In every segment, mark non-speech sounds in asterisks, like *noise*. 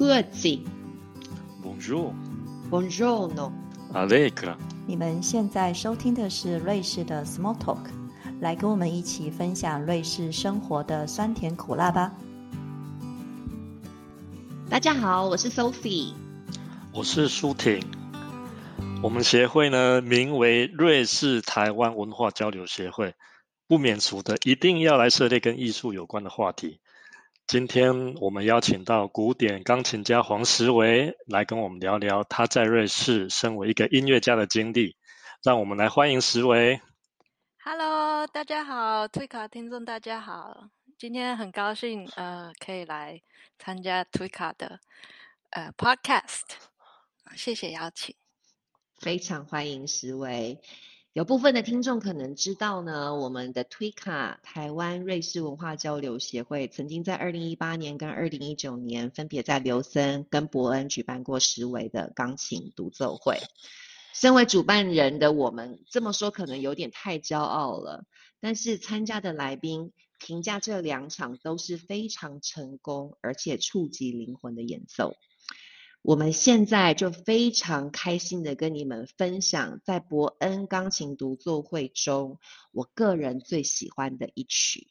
Grüezi。Bonjour, Buongiorno。Allegra。你们现在收听的是瑞士的 Small Talk，来跟我们一起分享瑞士生活的酸甜苦辣吧。大家好，我是 Sophie。我是舒婷。我们协会呢，名为瑞士台湾文化交流协会，不免俗的一定要来涉猎跟艺术有关的话题。今天我们邀请到古典钢琴家黄时维来跟我们聊聊他在瑞士身为一个音乐家的经历。让我们来欢迎时维。Hello，大家好，推卡听众大家好，今天很高兴呃可以来参加推卡的呃 Podcast，谢谢邀请。非常欢迎石维。有部分的听众可能知道呢，我们的推卡台湾瑞士文化交流协会曾经在二零一八年跟二零一九年分别在琉森跟伯恩举办过十维的钢琴独奏会。身为主办人的我们这么说可能有点太骄傲了，但是参加的来宾评价这两场都是非常成功而且触及灵魂的演奏。我们现在就非常开心的跟你们分享，在伯恩钢琴独奏会中，我个人最喜欢的一曲。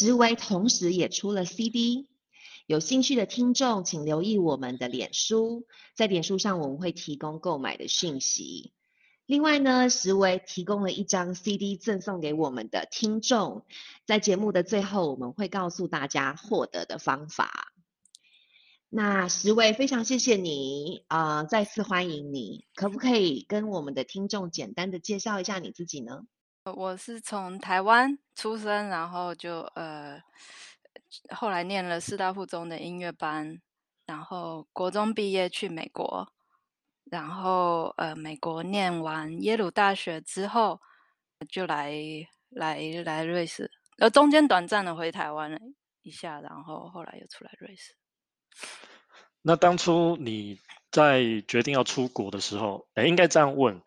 石维同时也出了 CD，有兴趣的听众请留意我们的脸书，在脸书上我们会提供购买的讯息。另外呢，石维提供了一张 CD 赠送给我们的听众，在节目的最后我们会告诉大家获得的方法。那石维非常谢谢你啊、呃再次欢迎你，可不可以跟我们的听众简单的介绍一下你自己呢？我是从台湾出生，然后就呃后来念了师大附中的音乐班，然后国中毕业去美国，然后呃美国念完耶鲁大学之后，就来来来瑞士，呃中间短暂的回台湾了一下，然后后来又出来瑞士。那当初你在决定要出国的时候，哎，应该这样问：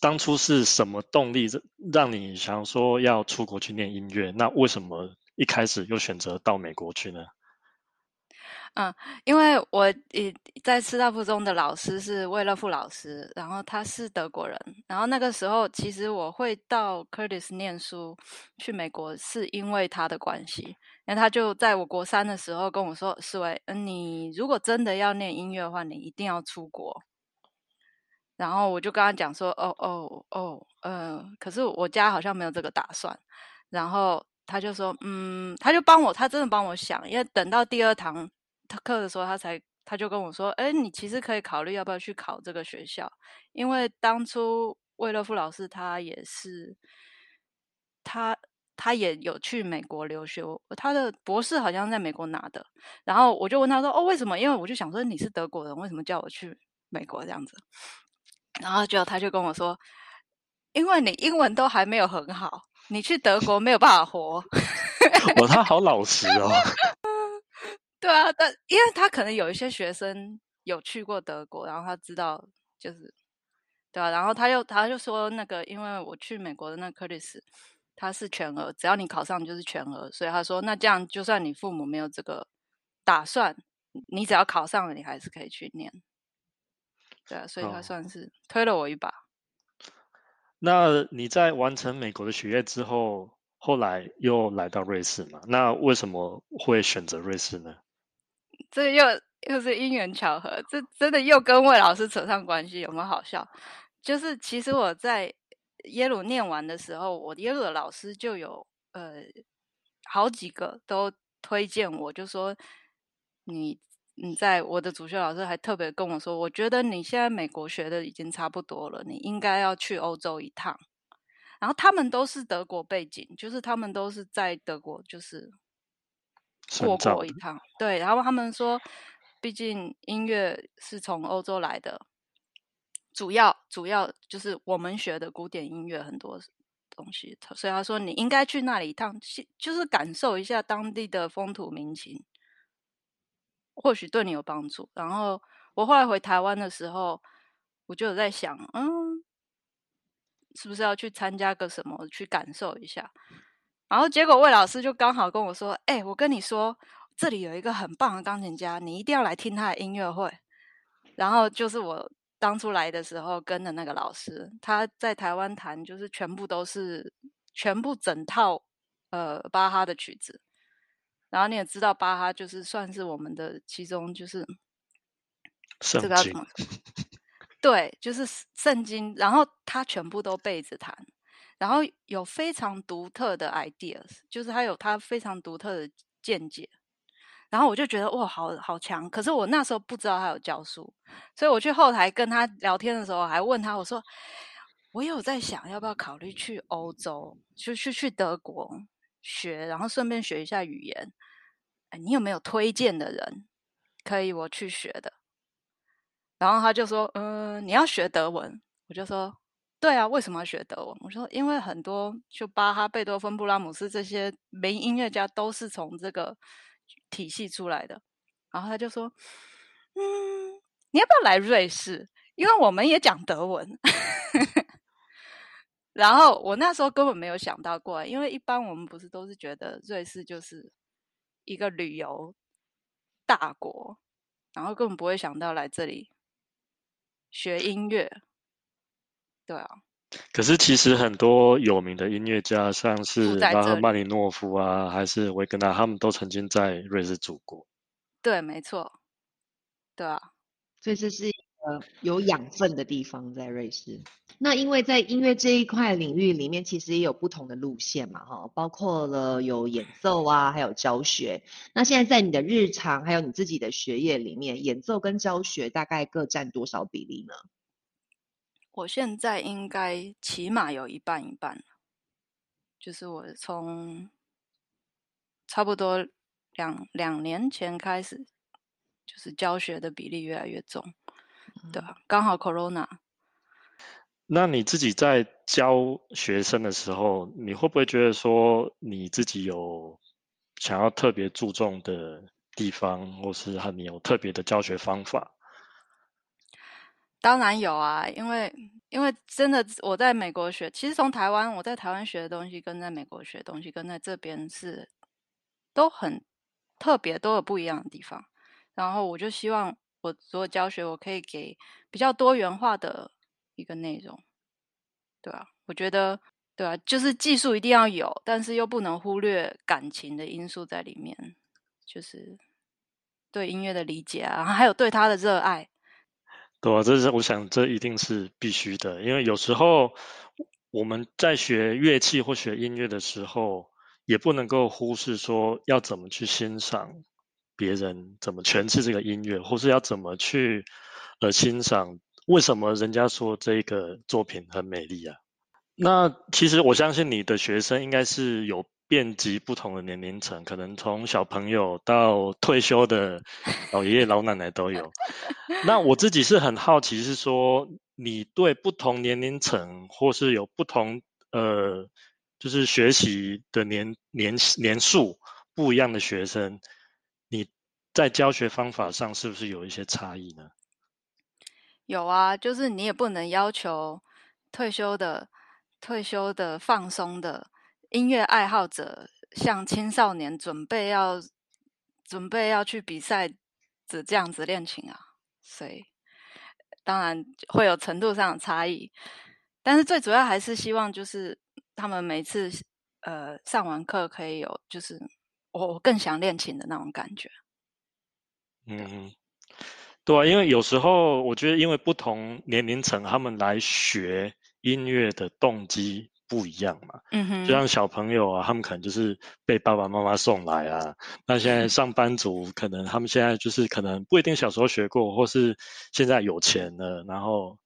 当初是什么动力让你想说要出国去念音乐？那为什么一开始又选择到美国去呢？嗯，因为我也在师大附中的老师是魏乐富老师，然后他是德国人，然后那个时候其实我会到 Curtis 念书去美国，是因为他的关系，那他就在我国三的时候跟我说：“思维，嗯，你如果真的要念音乐的话，你一定要出国。”然后我就跟他讲说：“哦哦哦，呃，可是我家好像没有这个打算。”然后他就说：“嗯，他就帮我，他真的帮我想，因为等到第二堂。”课的时候，他才他就跟我说：“哎，你其实可以考虑要不要去考这个学校，因为当初魏乐夫老师他也是，他他也有去美国留学，他的博士好像在美国拿的。然后我就问他说：‘哦，为什么？’因为我就想说你是德国人，为什么叫我去美国这样子？然后就他就跟我说：‘因为你英文都还没有很好，你去德国没有办法活。’我，他好老实哦。*laughs* ”对啊，但因为他可能有一些学生有去过德国，然后他知道就是，对啊，然后他又他就说那个，因为我去美国的那克里斯，他是全额，只要你考上就是全额，所以他说那这样就算你父母没有这个打算，你只要考上了，你还是可以去念。对啊，所以他算是推了我一把。那你在完成美国的学业之后，后来又来到瑞士嘛？那为什么会选择瑞士呢？这又又是因缘巧合，这真的又跟魏老师扯上关系，有没有好笑？就是其实我在耶鲁念完的时候，我耶鲁的老师就有呃好几个都推荐我，就说你你在我的主修老师还特别跟我说，我觉得你现在美国学的已经差不多了，你应该要去欧洲一趟。然后他们都是德国背景，就是他们都是在德国就是。过过一趟，对，然后他们说，毕竟音乐是从欧洲来的，主要主要就是我们学的古典音乐很多东西，所以他说你应该去那里一趟，就是感受一下当地的风土民情，或许对你有帮助。然后我后来回台湾的时候，我就有在想，嗯，是不是要去参加个什么，去感受一下。然后结果魏老师就刚好跟我说：“哎，我跟你说，这里有一个很棒的钢琴家，你一定要来听他的音乐会。”然后就是我当初来的时候跟的那个老师，他在台湾弹就是全部都是全部整套呃巴哈的曲子。然后你也知道，巴哈就是算是我们的其中就是这个什么？对，就是圣经。然后他全部都背着弹。然后有非常独特的 ideas，就是他有他非常独特的见解，然后我就觉得哇，好好强！可是我那时候不知道他有教书，所以我去后台跟他聊天的时候，还问他，我说我有在想要不要考虑去欧洲，就去去德国学，然后顺便学一下语言。哎，你有没有推荐的人可以我去学的？然后他就说，嗯，你要学德文，我就说。对啊，为什么要学德文？我说，因为很多就巴哈、贝多芬、布拉姆斯这些名音乐家都是从这个体系出来的。然后他就说：“嗯，你要不要来瑞士？因为我们也讲德文。”然后我那时候根本没有想到过，因为一般我们不是都是觉得瑞士就是一个旅游大国，然后根本不会想到来这里学音乐。对啊，可是其实很多有名的音乐家，像是拉赫曼尼诺夫啊，还是维根纳，他们都曾经在瑞士住过。对，没错。对啊，所以这是有养分的地方，在瑞士。那因为在音乐这一块领域里面，其实也有不同的路线嘛，哈，包括了有演奏啊，还有教学。那现在在你的日常还有你自己的学业里面，演奏跟教学大概各占多少比例呢？我现在应该起码有一半一半，就是我从差不多两两年前开始，就是教学的比例越来越重，对吧？刚好 Corona。那你自己在教学生的时候，你会不会觉得说你自己有想要特别注重的地方，或是和你有特别的教学方法？当然有啊，因为因为真的我在美国学，其实从台湾我在台湾学的东西，跟在美国学的东西，跟在这边是都很特别，都有不一样的地方。然后我就希望我做教学，我可以给比较多元化的一个内容，对啊，我觉得对啊，就是技术一定要有，但是又不能忽略感情的因素在里面，就是对音乐的理解啊，然后还有对他的热爱。对啊，这是我想这一定是必须的，因为有时候我们在学乐器或学音乐的时候，也不能够忽视说要怎么去欣赏别人怎么诠释这个音乐，或是要怎么去呃欣赏为什么人家说这个作品很美丽啊。那其实我相信你的学生应该是有。遍及不同的年龄层，可能从小朋友到退休的老爷爷老奶奶都有。那我自己是很好奇，是说你对不同年龄层，或是有不同呃，就是学习的年年年数不一样的学生，在教学方法上是不是有一些差异呢？有啊，就是你也不能要求退休的、退休的放松的。音乐爱好者像青少年准备要准备要去比赛的这样子练琴啊，所以当然会有程度上的差异，但是最主要还是希望就是他们每次呃上完课可以有就是我更想练琴的那种感觉。嗯，对啊，因为有时候我觉得因为不同年龄层他们来学音乐的动机。不一样嘛，嗯哼，就像小朋友啊，他们可能就是被爸爸妈妈送来啊。那现在上班族可能他们现在就是可能不一定小时候学过，或是现在有钱了，然后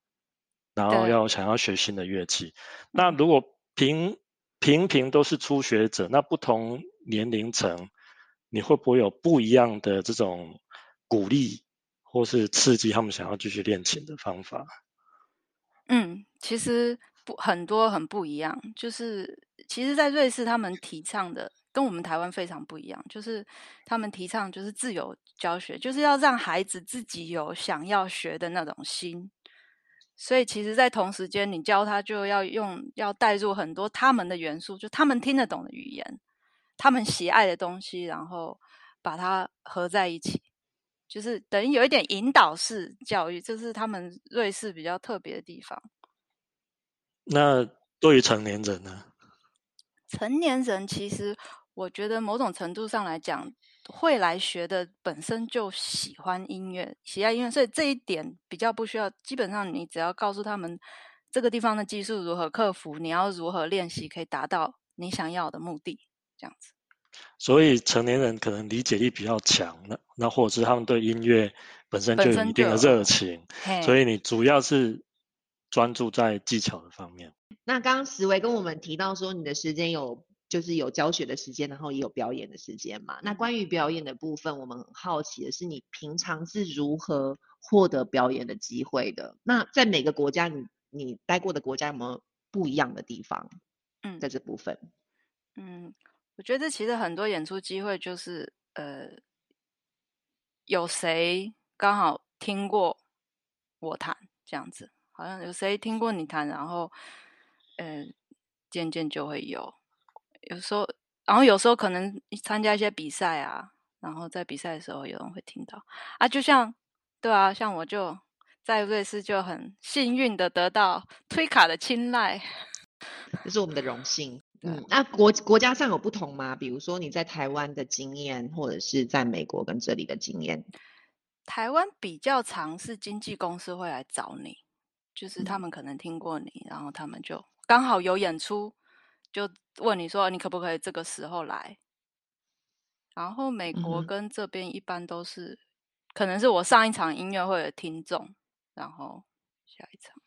然后要想要学新的乐器。那如果平平平都是初学者，那不同年龄层，你会不会有不一样的这种鼓励或是刺激他们想要继续练琴的方法？嗯，其实。不很多很不一样，就是其实，在瑞士他们提倡的跟我们台湾非常不一样，就是他们提倡就是自由教学，就是要让孩子自己有想要学的那种心。所以，其实，在同时间，你教他就要用要带入很多他们的元素，就他们听得懂的语言，他们喜爱的东西，然后把它合在一起，就是等于有一点引导式教育，这是他们瑞士比较特别的地方。那对于成年人呢？成年人其实，我觉得某种程度上来讲，会来学的本身就喜欢音乐，喜爱音乐，所以这一点比较不需要。基本上，你只要告诉他们这个地方的技术如何克服，你要如何练习，可以达到你想要的目的，这样子。所以，成年人可能理解力比较强那那或者是他们对音乐本身就有一定的热情，所以你主要是。专注在技巧的方面。那刚刚石维跟我们提到说，你的时间有就是有教学的时间，然后也有表演的时间嘛？那关于表演的部分，我们很好奇的是，你平常是如何获得表演的机会的？那在每个国家，你你待过的国家有没有不一样的地方？嗯，在这部分，嗯，我觉得其实很多演出机会就是呃，有谁刚好听过我弹这样子。好像有谁听过你弹，然后，嗯，渐渐就会有。有时候，然后有时候可能参加一些比赛啊，然后在比赛的时候有人会听到啊。就像，对啊，像我就在瑞士就很幸运的得到推卡的青睐，这是我们的荣幸。嗯，那国国家上有不同吗？比如说你在台湾的经验，或者是在美国跟这里的经验？台湾比较常是经纪公司会来找你。就是他们可能听过你，然后他们就刚好有演出，就问你说你可不可以这个时候来。然后美国跟这边一般都是，可能是我上一场音乐会的听众，然后下一场。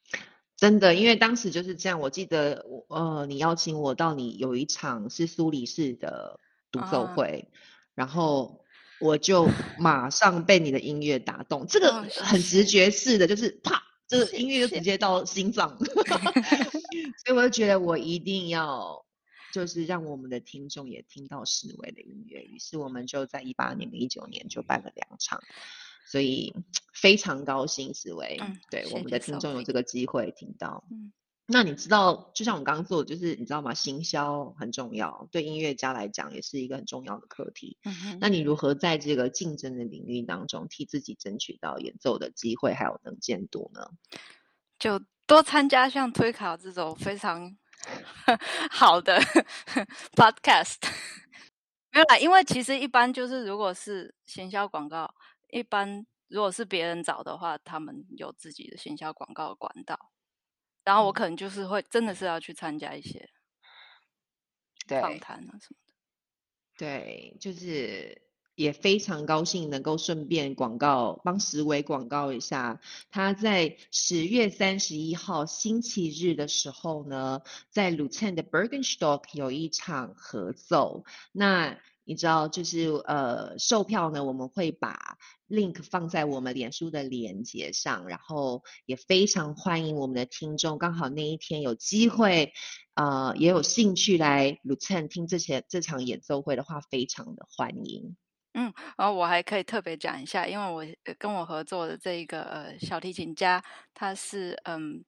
真的，因为当时就是这样，我记得呃，你邀请我到你有一场是苏黎世的独奏会，然后我就马上被你的音乐打动，这个很直觉式的，就是啪。就是音乐就直接到心脏，*laughs* 所以我就觉得我一定要就是让我们的听众也听到史威的音乐。于是我们就在一八年跟一九年就办了两场，所以非常高兴紫薇，嗯对我们的听众有这个机会听到。嗯那你知道，就像我们刚刚做的，就是你知道吗？行销很重要，对音乐家来讲也是一个很重要的课题。嗯，那你如何在这个竞争的领域当中，替自己争取到演奏的机会，还有能见度呢？就多参加像推考这种非常好的 *laughs* podcast。没有啦，因为其实一般就是如果是行销广告，一般如果是别人找的话，他们有自己的行销广告的管道。然后我嗯可能就是会真的是要去参加一些访谈啊什么的。对，就是也非常高兴能够顺便广告帮石伟广告一下，他在十月三十一号星期日的时候呢，在 Luzern 的 Bergenstock 有一场合奏。那你知道，就是呃，售票呢，我们会把 link 放在我们脸书的连接上，然后也非常欢迎我们的听众，刚好那一天有机会，呃，也有兴趣来 l u c e n 听这些这场演奏会的话，非常的欢迎。嗯然后我还可以特别讲一下，因为我跟我合作的这一个呃小提琴家，他是嗯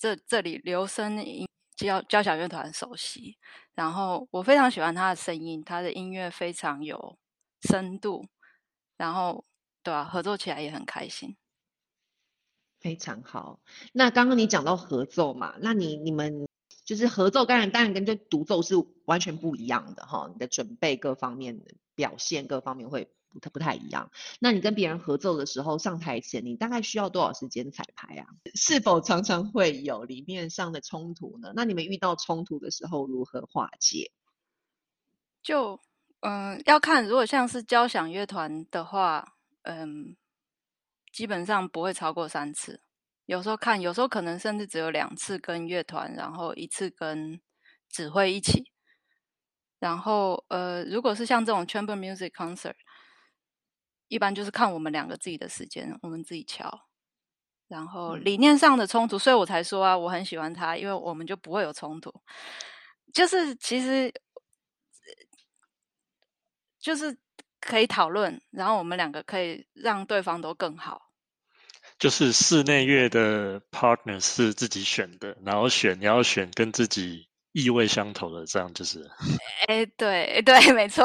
这这里留声音交交响乐团首席，然后我非常喜欢他的声音，他的音乐非常有深度，然后对啊，合作起来也很开心。非常好。那刚刚你讲到合奏嘛，那你你们就是合奏，当然当然跟这独奏是完全不一样的哈，你的准备各方面的表现各方面会不太不太一样。那你跟别人合奏的时候，上台前你大概需要多少时间彩排啊？是否常常会有理念上的冲突呢？那你们遇到冲突的时候如何化解？就嗯、要看如果像是交响乐团的话，嗯，基本上不会超过三次。有时候看，有时候可能甚至只有两次跟乐团，然后一次跟指挥一起。然后呃，如果是像这种 chamber music concert，一般就是看我们两个自己的时间，我们自己敲。然后嗯理念上的冲突，所以我才说啊，我很喜欢他，因为我们就不会有冲突。就是其实就是可以讨论，然后我们两个可以让对方都更好。就是室内乐的 partner 是自己选的，然后选你要选跟自己意味相投的，这样就是 *laughs* 哎，对对，没错。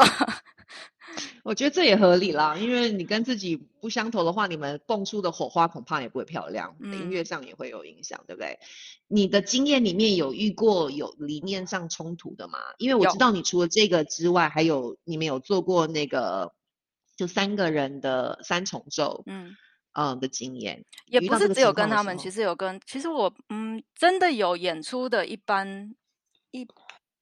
我觉得这也合理啦，因为你跟自己不相投的话，你们蹦出的火花恐怕也不会漂亮，音嗯乐上也会有影响，对不对？你的经验里面有遇过有理念上冲突的吗？因为我知道你除了这个之外，还有你们有做过那个就三个人的三重奏，嗯，嗯的经验，也不是只有跟他们，其实有跟，其实我嗯，真的有演出的，一般一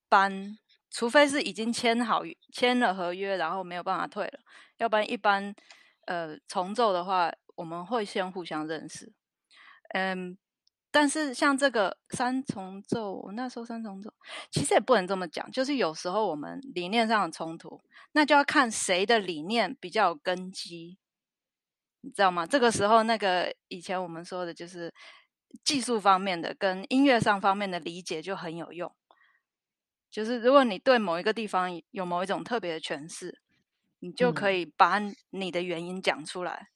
般，除非是已经签好签了合约，然后没有办法退了，要不然一般呃重奏的话，我们会先互相认识，嗯。但是像这个三重奏，我那时候三重奏，其实也不能这么讲，就是有时候我们理念上的冲突，那就要看谁的理念比较有根基，你知道吗？这个时候，那个以前我们说的就是技术方面的跟音乐上方面的理解就很有用。就是如果你对某一个地方有某一种特别的诠释，你就可嗯以把你的原因讲出来。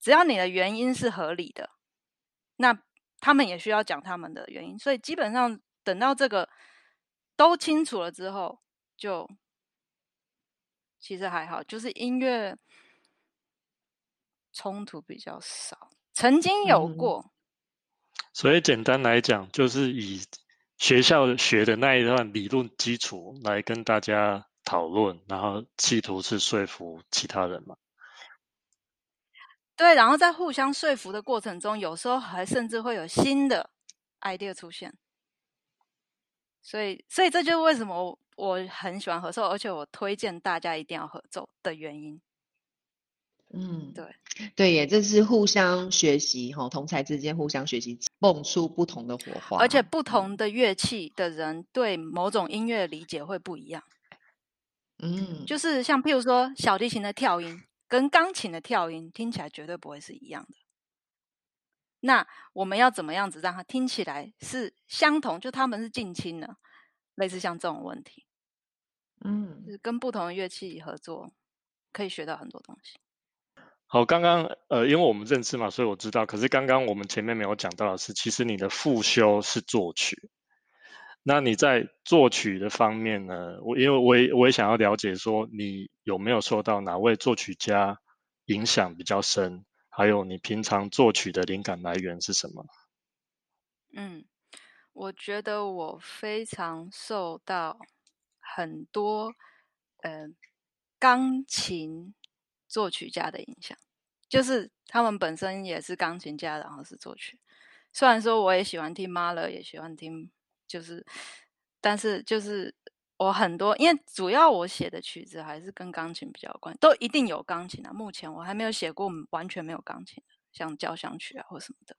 只要你的原因是合理的，那他们也需要讲他们的原因。所以基本上等到这个都清楚了之后，就其实还好，就是音乐冲突比较少，曾经有过。所以简单来讲，就是以学校学的那一段理论基础来跟大家讨论，然后企图是说服其他人嘛。对，然后在互相说服的过程中，有时候还甚至会有新的 idea 出现。所以，所以这就是为什么我很喜欢合奏，而且我推荐大家一定要合奏的原因。嗯，对，对耶，这是互相学习哈，同才之间互相学习，蹦出不同的火花，而且不嗯同的乐器的人对某种音乐理解会不一样。嗯，就是像譬如说小提琴的跳音跟钢琴的跳音听起来绝对不会是一样的。那我们要怎么样子让它听起来是相同？就他们是近亲的，类似像这种问题，嗯就是跟不同的乐器合作，可以学到很多东西。好，刚刚呃，因为我们认识嘛，所以我知道。可是刚刚我们前面没有讲到的是，其实你的副修是作曲。那你在作曲的方面呢？我因为我也我也想要了解说，你有没有受到哪位作曲家影响比较深？还有你平常作曲的灵感来源是什么？嗯，我觉得我非常受到很多呃钢琴作曲家的影响，就是他们本身也是钢琴家，然后是作曲。虽然说我也喜欢听 Mahler，也喜欢听，就是，但是就是我很多，因为主要我写的曲子还是跟钢琴比较关，都一定有钢琴啊。目前我还没有写过完全没有钢琴的，像交响曲啊或什么的。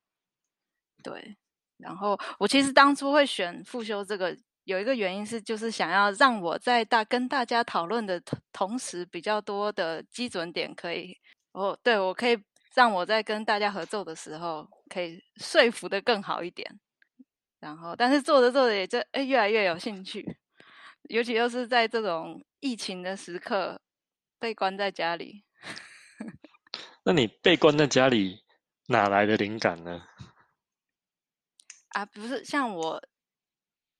对，然后我其实当初会选复修这个，有一个原因是，就是想要让我在大跟大家讨论的同同时，比较多的基准点可以，哦，对我可以让我在跟大家合作的时候，可以说服的更好一点。然后，但是做着做着也就哎越来越有兴趣，尤其又是在这种疫情的时刻，被关在家里。*laughs* 那你被关在家里，哪来的灵感呢？啊，不是像我，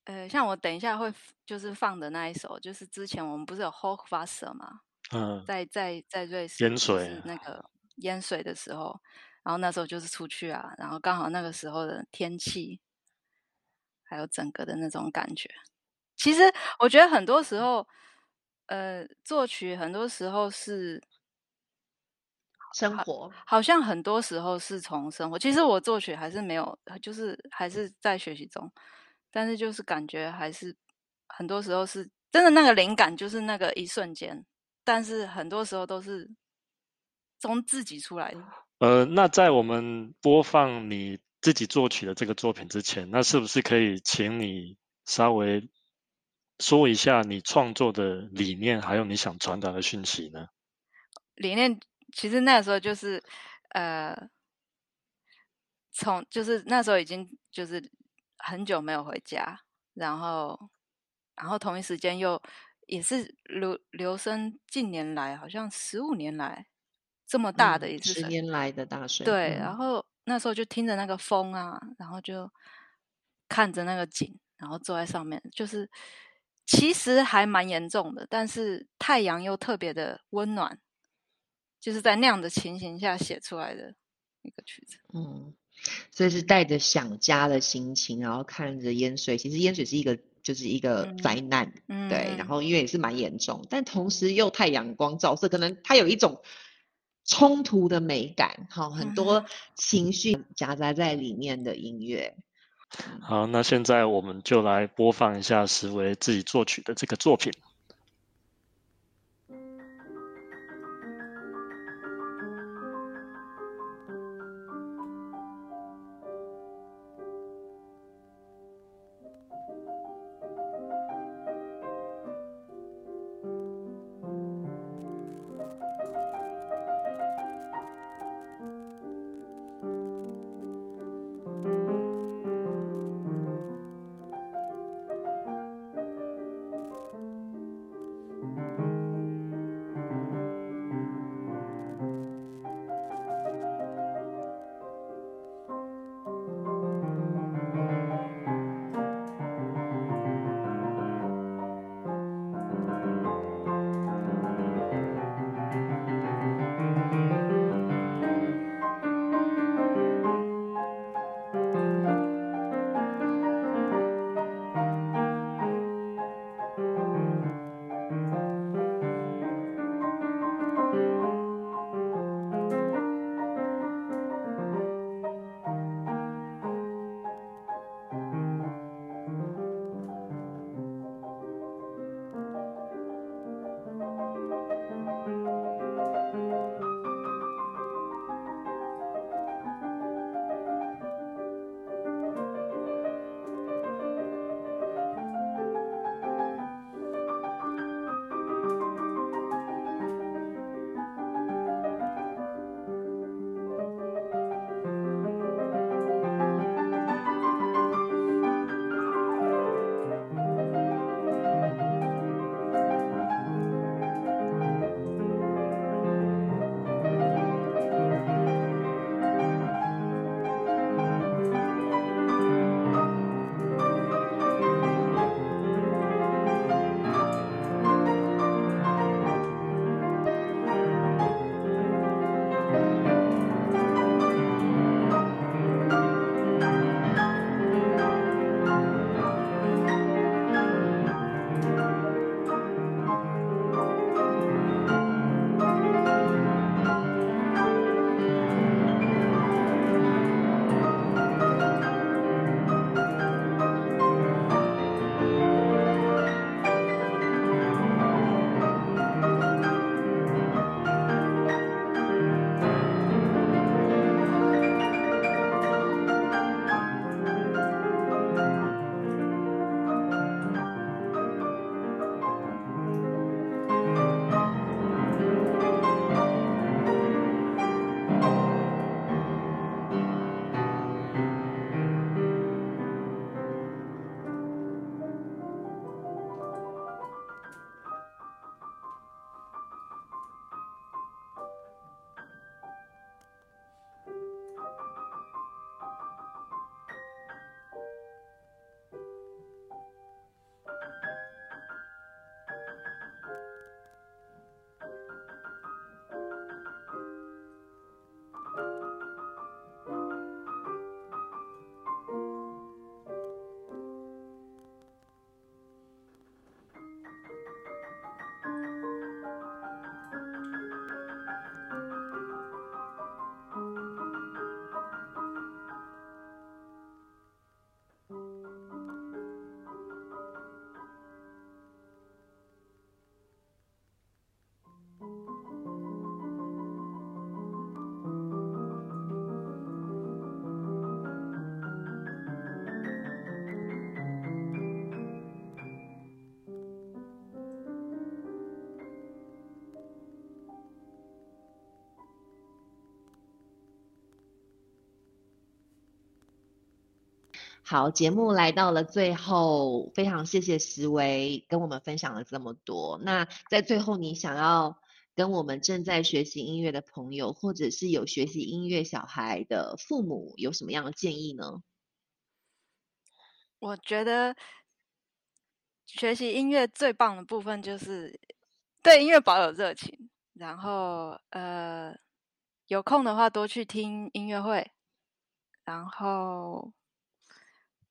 呃，像我等一下会就是放的那一首，就是之前我们不是有 Hochwasser 吗？嗯，在在在瑞士淹水是那个淹水的时候，然后那时候就是出去啊，然后刚好那个时候的天气，还有整个的那种感觉。其实我觉得很多时候，呃，作曲很多时候是生活好像很多时候是从生活，其实我作曲还是没有，就是还是在学习中，但是就是感觉还是很多时候是真的那个灵感就是那个一瞬间，但是很多时候都是从自己出来的。呃，那在我们播放你自己作曲的这个作品之前，那是不是可以请你稍微说一下你创作的理念，还有你想传达的讯息呢？理念其实那时候就是呃，从就是那时候已经就是很久没有回家，然后然后同一时间又也是留留声近年来好像十五年来这么大的一次十年来的大。水，对，嗯。然后那时候就听着那个风啊，然后就看着那个景，然后坐在上面，就是其实还蛮严重的，但是太阳又特别的温暖，就是在那样的情形下写出来的一个曲子。嗯，所以是带着想家的心情，然后看着淹水。其实淹水是一个就是一个嗯灾难，嗯，对，然后因为也是蛮严重，但同时又太阳光照射，可能它有一种冲突的美感，好，很嗯多 *laughs* 情绪夹杂在里面的音乐。好，那现在我们就来播放一下石维自己作曲的这个作品。好，节目来到了最后，非常谢谢石维跟我们分享了这么多。那在最后，你想要跟我们正在学习音乐的朋友，或者是有学习音乐小孩的父母，有什么样的建议呢？我觉得学习音乐最棒的部分就是对音乐保有热情，然后呃，有空的话多去听音乐会，然后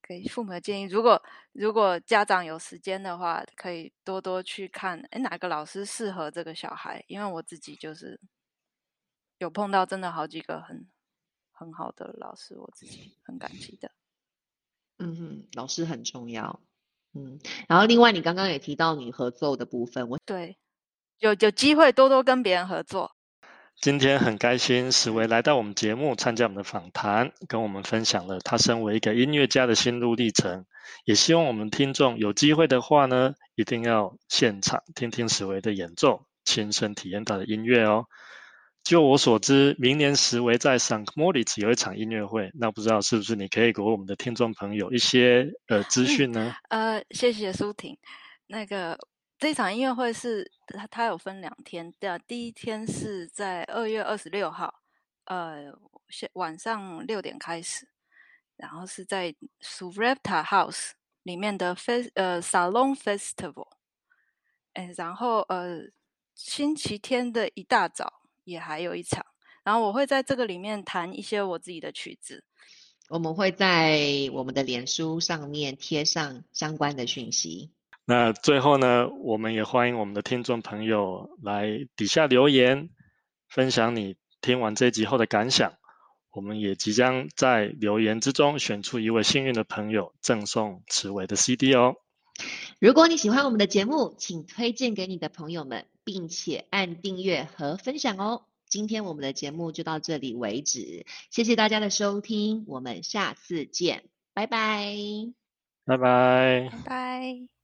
给父母的建议，如果如果家长有时间的话，可以多多去看，哎，哪个老师适合这个小孩？因为我自己就是有碰到真的好几个很很好的老师，我自己很感激的。嗯哼，老师很重要。嗯，然后另外你刚刚也提到你合作的部分，我对有有机会多多跟别人合作。今天很开心，史维来到我们节目参加我们的访谈，跟我们分享了他身为一个音乐家的心路历程。也希望我们听众有机会的话呢，一定要现场听听史维的演奏，亲身体验他的音乐哦。就我所知，明年十维在 s a n t Moritz 有一场音乐会，那不知道是不是你可以给我们的听众朋友一些呃资讯呢？呃，谢谢苏婷。那个这场音乐会是它它有分两天，对啊，第一天是在二月二十六号，呃，晚上六点开始，然后是在 Suvreta House 里面的 F 呃 Salon Festival，哎，然后呃星期天的一大早。也还有一场，然后我会在这个里面弹一些我自己的曲子。我们会在我们的脸书上面贴上相关的讯息。那最后呢，我们也欢迎我们的听众朋友来底下留言，分享你听完这集后的感想。我们也即将在留言之中选出一位幸运的朋友，赠送此伟的 CD 哦。如果你喜欢我们的节目，请推荐给你的朋友们。并且按订阅和分享哦。今天我们的节目就到这里为止，谢谢大家的收听，我们下次见，拜拜，拜拜，拜拜。